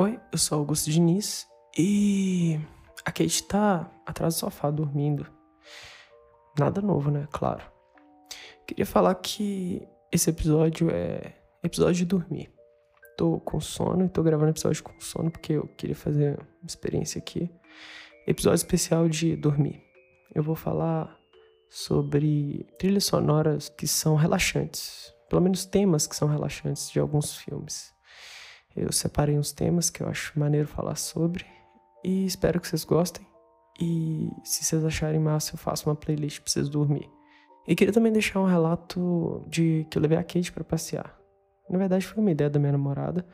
Oi, eu sou Augusto Diniz e a Kate tá atrás do sofá dormindo. Nada novo, né? Claro. Queria falar que esse episódio é episódio de dormir. Tô com sono e tô gravando episódio com sono porque eu queria fazer uma experiência aqui. Episódio especial de dormir. Eu vou falar sobre trilhas sonoras que são relaxantes, pelo menos temas que são relaxantes de alguns filmes. Eu separei uns temas que eu acho maneiro falar sobre e espero que vocês gostem. E se vocês acharem massa, eu faço uma playlist pra vocês dormir. E queria também deixar um relato de que eu levei a Kate para passear. Na verdade, foi uma ideia da minha namorada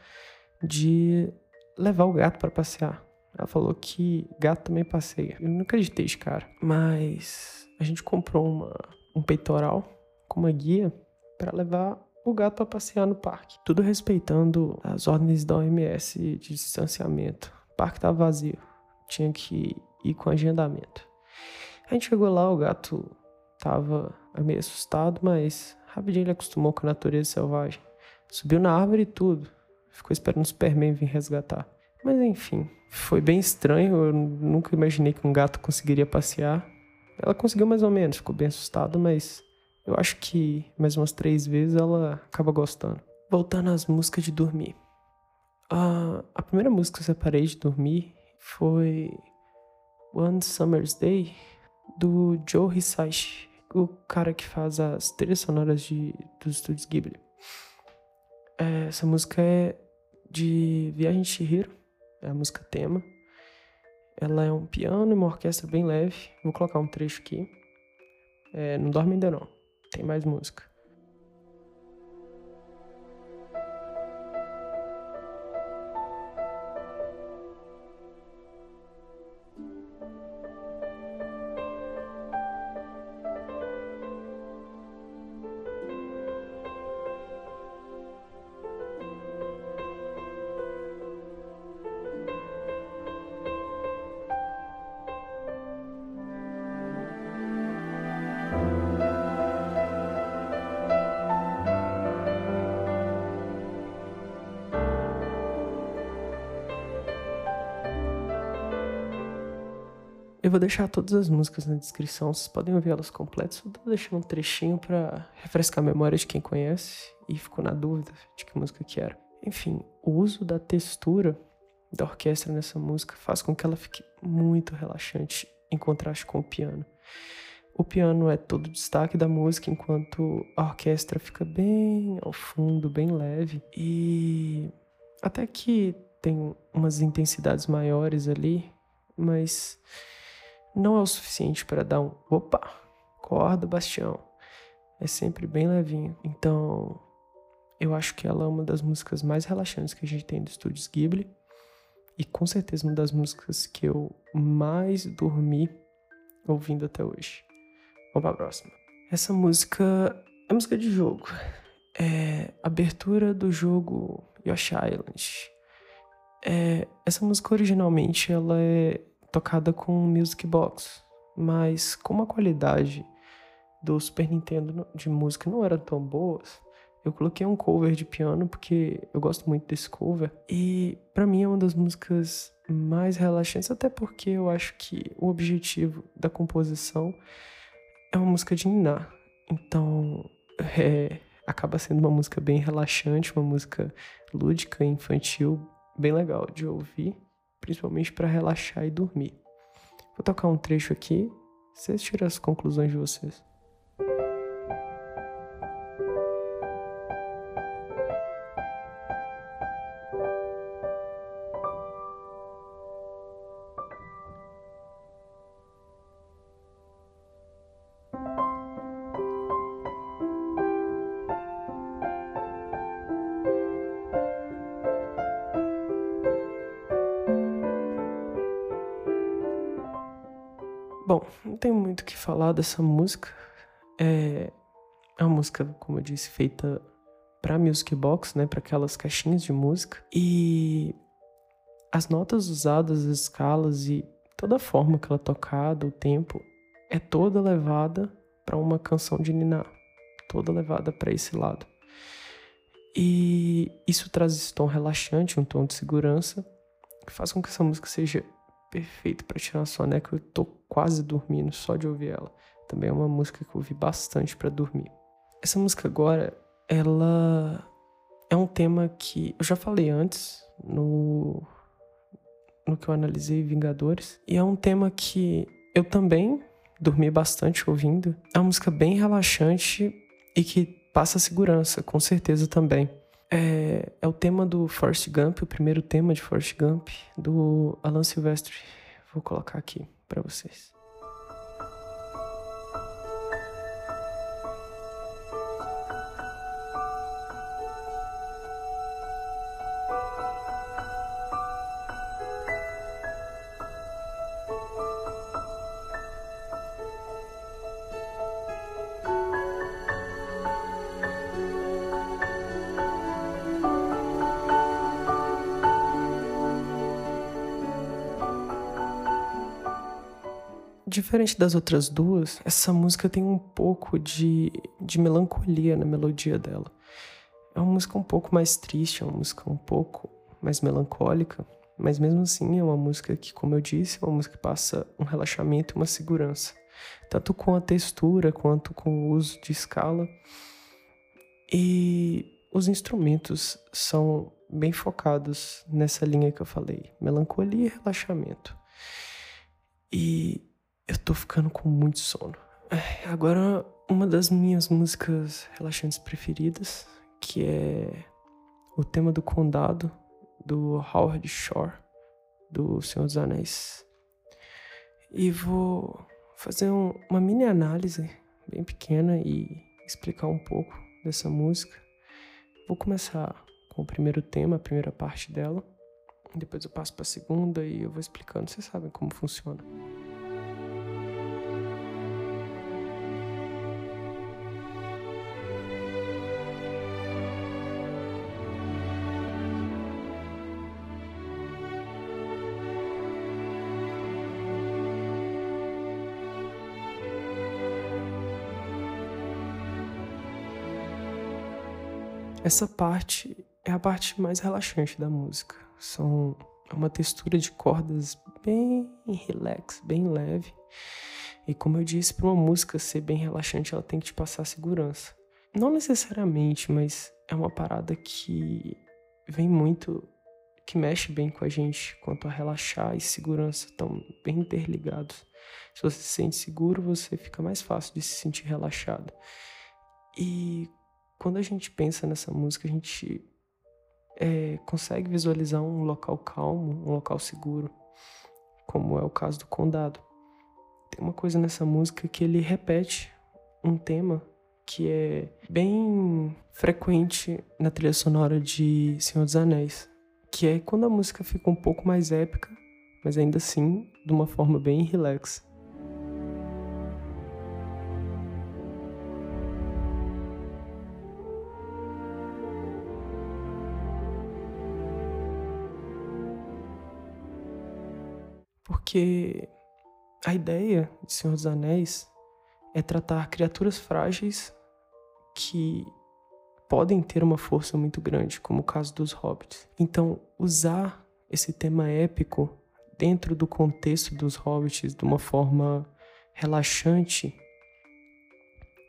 de levar o gato para passear. Ela falou que gato também passeia. Eu não acreditei de cara. Mas a gente comprou uma, um peitoral com uma guia para levar o gato para passear no parque. Tudo respeitando as ordens da OMS de distanciamento. O parque estava vazio. Tinha que ir com agendamento. A gente chegou lá, o gato tava meio assustado, mas rapidinho ele acostumou com a natureza selvagem. Subiu na árvore e tudo. Ficou esperando o Superman vir resgatar. Mas enfim, foi bem estranho. Eu nunca imaginei que um gato conseguiria passear. Ela conseguiu mais ou menos, ficou bem assustada, mas eu acho que mais umas três vezes ela acaba gostando. Voltando às músicas de dormir. Uh, a primeira música que eu separei de dormir foi One Summer's Day, do Joe Hisaishi, o cara que faz as trilhas sonoras de, dos estúdios Ghibli. É, essa música é de Viagem de Chihiro, é a música tema. Ela é um piano e uma orquestra bem leve. Vou colocar um trecho aqui. É, não dorme ainda não. Tem mais música. Vou deixar todas as músicas na descrição, vocês podem ouvir elas completas. Só tô deixando um trechinho para refrescar a memória de quem conhece e ficou na dúvida de que música que era. Enfim, o uso da textura da orquestra nessa música faz com que ela fique muito relaxante em contraste com o piano. O piano é todo o destaque da música, enquanto a orquestra fica bem ao fundo, bem leve. E até que tem umas intensidades maiores ali, mas não é o suficiente para dar um opa, corda, bastião. É sempre bem levinho. Então, eu acho que ela é uma das músicas mais relaxantes que a gente tem do Estúdios Ghibli. E com certeza uma das músicas que eu mais dormi ouvindo até hoje. Vamos para a próxima. Essa música é música de jogo. É abertura do jogo Yoshi Island. É, essa música originalmente ela é tocada com Music Box, mas como a qualidade do Super Nintendo de música não era tão boa, eu coloquei um cover de piano porque eu gosto muito desse cover e para mim é uma das músicas mais relaxantes, até porque eu acho que o objetivo da composição é uma música de ninar. Então, é, acaba sendo uma música bem relaxante, uma música lúdica, infantil, bem legal de ouvir principalmente para relaxar e dormir. Vou tocar um trecho aqui, vocês tiram as conclusões de vocês. Bom, não tem muito o que falar dessa música. É, é uma música, como eu disse, feita para music box, né, para aquelas caixinhas de música. E as notas usadas, as escalas e toda a forma que ela é tocada, o tempo, é toda levada para uma canção de Niná, toda levada para esse lado. E isso traz esse tom relaxante, um tom de segurança, que faz com que essa música seja perfeita para tirar uma soneca. Eu quase dormindo só de ouvir ela. Também é uma música que eu ouvi bastante para dormir. Essa música agora, ela é um tema que eu já falei antes no no que eu analisei Vingadores, e é um tema que eu também dormi bastante ouvindo. É uma música bem relaxante e que passa segurança, com certeza também. É, é o tema do Forrest Gump, o primeiro tema de Forrest Gump, do Alan Silvestre. Vou colocar aqui para vocês. Diferente das outras duas, essa música tem um pouco de, de melancolia na melodia dela. É uma música um pouco mais triste, é uma música um pouco mais melancólica, mas mesmo assim é uma música que, como eu disse, é uma música que passa um relaxamento e uma segurança, tanto com a textura quanto com o uso de escala. E os instrumentos são bem focados nessa linha que eu falei, melancolia e relaxamento. E eu tô ficando com muito sono. Agora, uma das minhas músicas relaxantes preferidas, que é o tema do Condado, do Howard Shore, do Senhor dos Anéis. E vou fazer um, uma mini análise bem pequena e explicar um pouco dessa música. Vou começar com o primeiro tema, a primeira parte dela. Depois eu passo para a segunda e eu vou explicando. Vocês sabem como funciona. Essa parte é a parte mais relaxante da música. São é uma textura de cordas bem relax, bem leve. E como eu disse, para uma música ser bem relaxante, ela tem que te passar segurança. Não necessariamente, mas é uma parada que vem muito que mexe bem com a gente quanto a relaxar e segurança estão bem interligados. Se você se sente seguro, você fica mais fácil de se sentir relaxado. E quando a gente pensa nessa música, a gente é, consegue visualizar um local calmo, um local seguro, como é o caso do Condado. Tem uma coisa nessa música que ele repete um tema que é bem frequente na trilha sonora de Senhor dos Anéis, que é quando a música fica um pouco mais épica, mas ainda assim de uma forma bem relax. Porque a ideia de Senhor dos Anéis é tratar criaturas frágeis que podem ter uma força muito grande, como o caso dos hobbits. Então, usar esse tema épico dentro do contexto dos hobbits de uma forma relaxante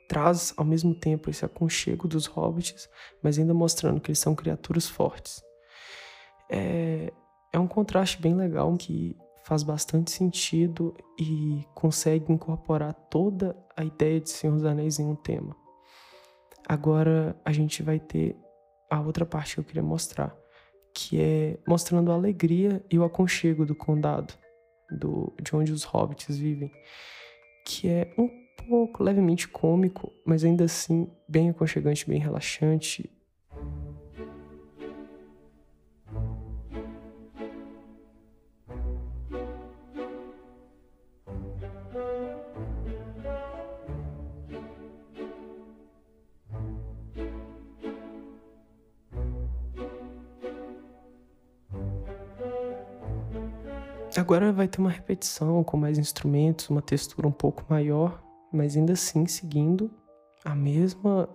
traz ao mesmo tempo esse aconchego dos hobbits, mas ainda mostrando que eles são criaturas fortes. É, é um contraste bem legal que faz bastante sentido e consegue incorporar toda a ideia de Senhor dos Anéis em um tema. Agora a gente vai ter a outra parte que eu queria mostrar, que é mostrando a alegria e o aconchego do condado, do, de onde os hobbits vivem, que é um pouco levemente cômico, mas ainda assim bem aconchegante, bem relaxante Agora vai ter uma repetição com mais instrumentos, uma textura um pouco maior, mas ainda assim seguindo a mesma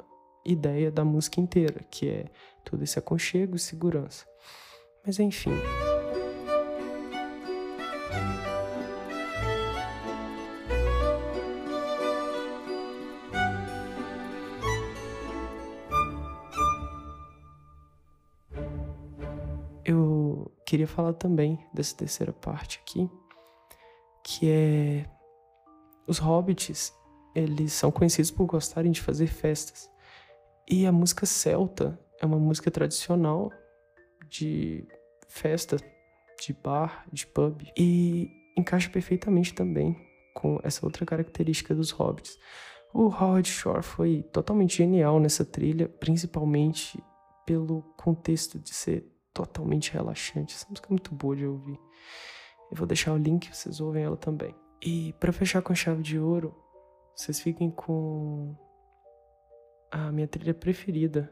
ideia da música inteira, que é todo esse aconchego e segurança. Mas enfim. Queria falar também dessa terceira parte aqui, que é os hobbits, eles são conhecidos por gostarem de fazer festas. E a música celta é uma música tradicional de festa, de bar, de pub e encaixa perfeitamente também com essa outra característica dos hobbits. O Howard Shore foi totalmente genial nessa trilha, principalmente pelo contexto de ser totalmente relaxante. Essa música é muito boa de ouvir. Eu vou deixar o link, vocês ouvem ela também. E para fechar com chave de ouro, vocês fiquem com a minha trilha preferida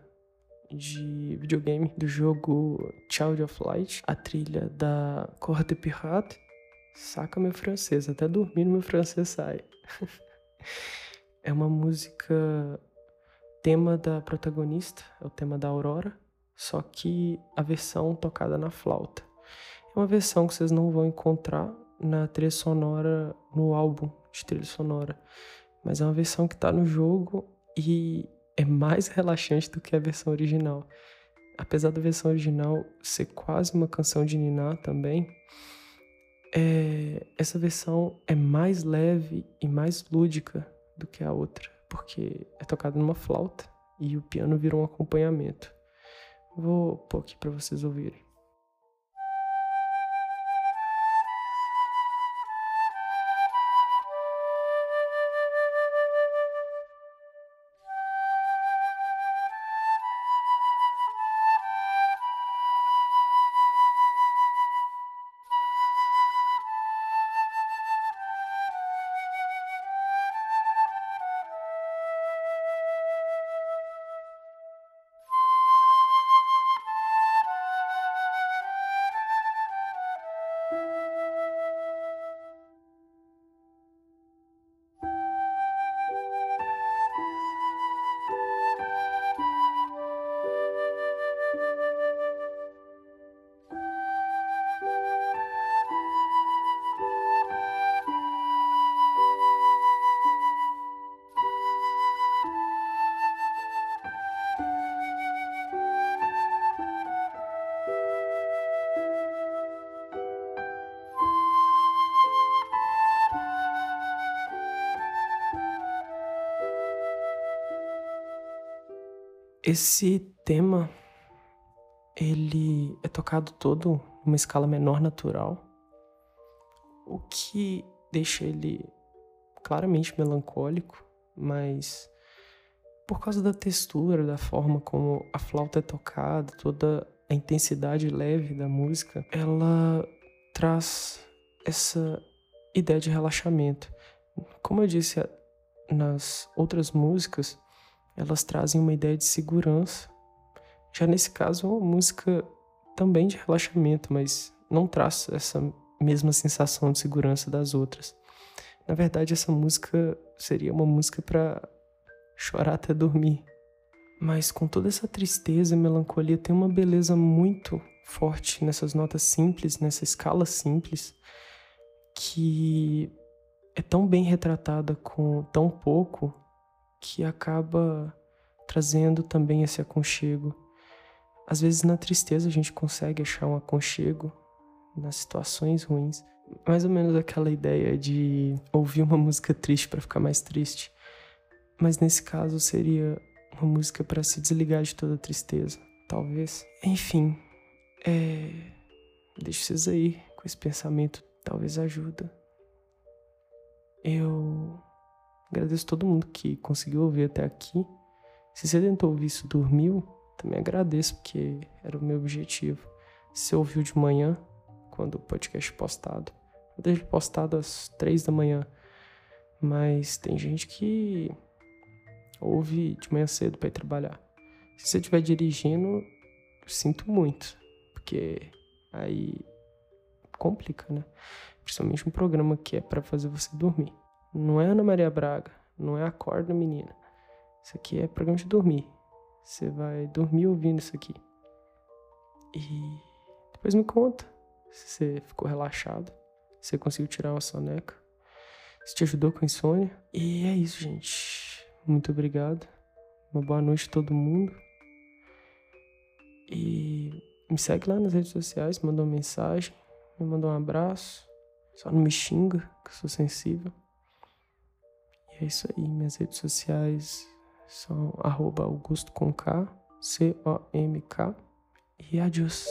de videogame do jogo Child of Light, a trilha da Cor de Pirate. Saca meu francês, até dormindo meu francês sai. é uma música tema da protagonista, é o tema da Aurora, só que a versão tocada na flauta. É uma versão que vocês não vão encontrar na trilha sonora, no álbum de trilha sonora, mas é uma versão que está no jogo e é mais relaxante do que a versão original. Apesar da versão original ser quase uma canção de Niná também, é, essa versão é mais leve e mais lúdica do que a outra, porque é tocada numa flauta e o piano vira um acompanhamento. Vou pôr aqui para vocês ouvirem. Esse tema ele é tocado todo numa escala menor natural, o que deixa ele claramente melancólico, mas por causa da textura, da forma como a flauta é tocada, toda a intensidade leve da música, ela traz essa ideia de relaxamento. Como eu disse nas outras músicas, elas trazem uma ideia de segurança. Já nesse caso, é uma música também de relaxamento, mas não traz essa mesma sensação de segurança das outras. Na verdade, essa música seria uma música para chorar até dormir. Mas com toda essa tristeza e melancolia, tem uma beleza muito forte nessas notas simples, nessa escala simples, que é tão bem retratada com tão pouco que acaba trazendo também esse aconchego. Às vezes na tristeza a gente consegue achar um aconchego nas situações ruins. Mais ou menos aquela ideia de ouvir uma música triste para ficar mais triste. Mas nesse caso seria uma música para se desligar de toda tristeza, talvez. Enfim, é... vocês aí com esse pensamento, talvez ajuda. Eu Agradeço todo mundo que conseguiu ouvir até aqui. Se você tentou ouvir isso dormiu, também agradeço, porque era o meu objetivo. Se você ouviu de manhã, quando o podcast postado, eu deixo postado às três da manhã. Mas tem gente que ouve de manhã cedo para ir trabalhar. Se você estiver dirigindo, sinto muito, porque aí complica, né? Principalmente um programa que é para fazer você dormir. Não é Ana Maria Braga, não é Acorda Menina. Isso aqui é programa de dormir. Você vai dormir ouvindo isso aqui. E depois me conta se você ficou relaxado, se você conseguiu tirar uma soneca, se te ajudou com a insônia. E é isso, gente. Muito obrigado. Uma boa noite a todo mundo. E me segue lá nas redes sociais, manda uma mensagem, me manda um abraço. Só não me xinga, que eu sou sensível. É isso aí, minhas redes sociais são arroba Augusto com K, C-O-M-K. E adiós.